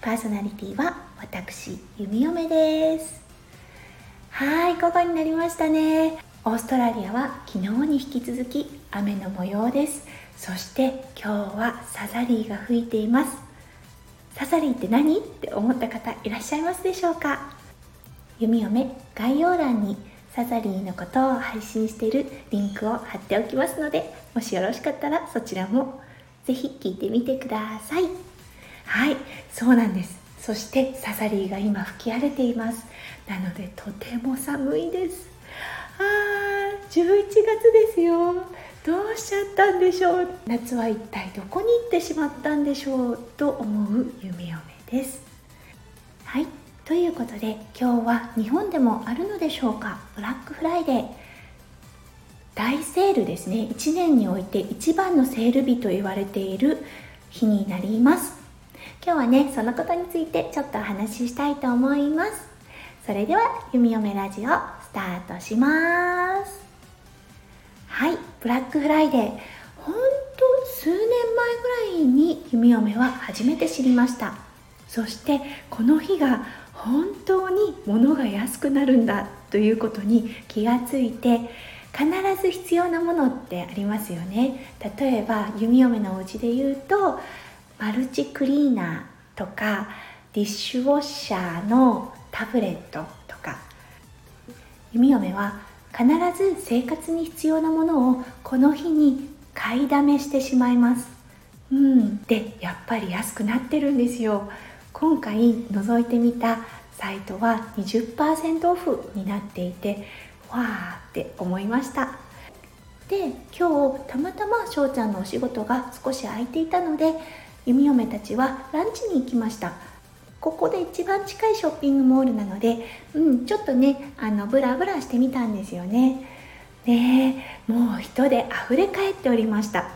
パーソナリティは私弓嫁です。はい午後になりましたね。オーストラリアは昨日に引き続き雨の模様です。そして今日はサザリーが吹いています。サザリーって何？って思った方いらっしゃいますでしょうか？弓嫁概要欄にサザリーのことを配信しているリンクを貼っておきますのでもしよろしかったらそちらもぜひ聞いてみてください。はいそうなんです。そしてサザリーが今吹き荒れています。なのでとても寒いです。あー11月ですよ。どうしちゃったんでしょう。夏は一体どこに行ってしまったんでしょう。と思う夢嫁です。はいということで今日は日本でもあるのでしょうか。ブラックフライデー。大セールですね。1年において一番のセール日と言われている日になります。今日はねそのことについてちょっとお話ししたいと思います。それでは弓嫁ラジオスタートします。はいブラックフライデー。ほんと数年前ぐらいに弓嫁は初めて知りました。そしてこの日が本当に物が安くなるんだということに気がついて必ず必要なものってありますよね。例えば弓嫁のお家で言うとマルチクリーナーとかディッシュウォッシャーのタブレットとか。弓嫁は必ず生活に必要なものをこの日に買いだめしてしまいます。うん。でやっぱり安くなってるんですよ。今回覗いてみたサイトは20%オフになっていてわーって思いました。で今日たまたま翔ちゃんのお仕事が少し空いていたので弓嫁たちはランチに行きました。ここで一番近いショッピングモールなので、うん、ちょっとねあのブラブラしてみたんですよね。ねもう人で溢れ返っておりました。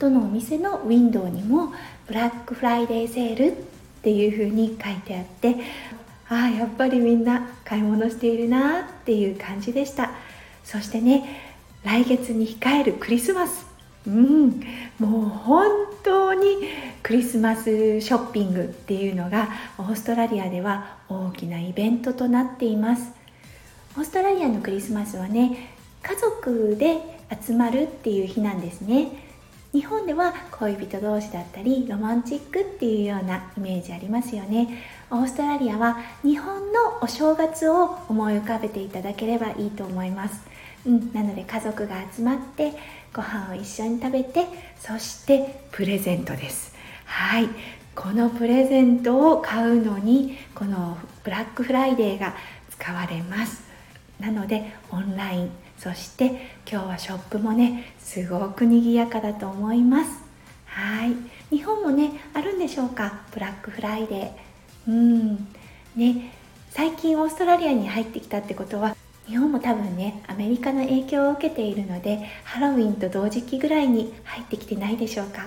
どのお店のウィンドウにもブラックフライデーセールっていう風に書いてあってああやっぱりみんな買い物しているなっていう感じでした。そしてね来月に控えるクリスマス。うん。もう本当にクリスマスショッピングっていうのがオーストラリアでは大きなイベントとなっています。オーストラリアのクリスマスはね家族で集まるっていう日なんですね。日本では恋人同士だったりロマンチックっていうようなイメージありますよね。オーストラリアは日本のお正月を思い浮かべていただければいいと思います、うん、なので家族が集まってご飯を一緒に食べてそしてプレゼントです。はい。このプレゼントを買うのにこのブラックフライデーが使われます。なのでオンライン。そして今日はショップもねすごく賑やかだと思います。はい。日本もねあるんでしょうか？ブラックフライデー。うん。ね。最近オーストラリアに入ってきたってことは日本も多分ねアメリカの影響を受けているのでハロウィンと同時期ぐらいに入ってきてないでしょうか。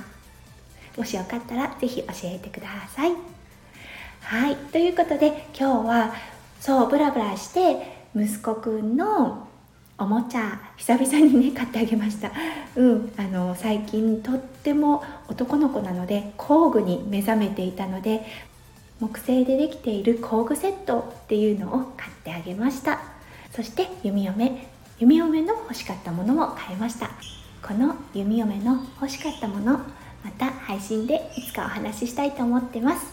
もしよかったら是非教えてください。はい。ということで今日はそうブラブラして息子くんのおもちゃ久々にね買ってあげました。うん。あの最近とっても男の子なので工具に目覚めていたので木製でできている工具セットっていうのを買ってあげました。そして弓嫁。弓嫁の欲しかったものも買いました。この弓嫁の欲しかったものまた配信でいつかお話ししたいと思ってます。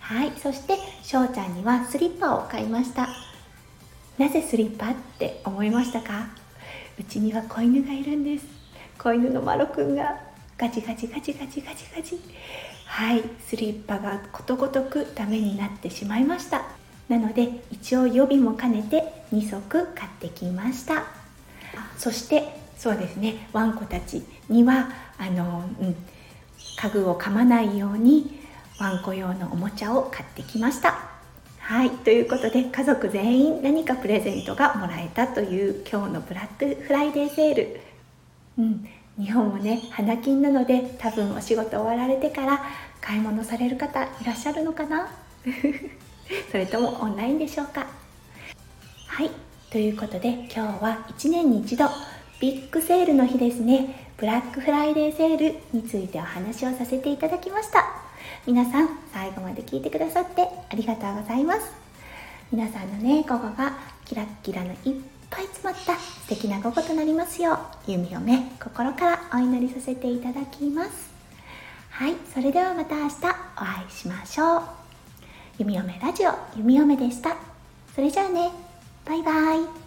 はいそして翔ちゃんにはスリッパを買いました。なぜスリッパって思いましたか？うちには子犬がいるんです。子犬のマロくんが。ガチガチガチガチガチガチ。はいスリッパがことごとくダメになってしまいました。なので一応予備も兼ねて2足買ってきました。そしてそうですねワンコたちにはあの、うん、家具を噛まないようにワンコ用のおもちゃを買ってきました。はいということで家族全員何かプレゼントがもらえたという今日のブラックフライデーセール。うん日本もね花金なので多分お仕事終わられてから買い物される方いらっしゃるのかな？それともオンラインでしょうか？はい。ということで今日は1年に一度ビッグセールの日ですね。ブラックフライデーセールについてお話をさせていただきました。皆さん最後まで聞いてくださってありがとうございます。皆さんのね午後がキラッキラのいっぱい詰まった素敵な午後となりますよう弓嫁心からお祈りさせていただきます。はい。それではまた明日お会いしましょう。弓嫁ラジオ弓嫁でした。それじゃあね。バイバイ。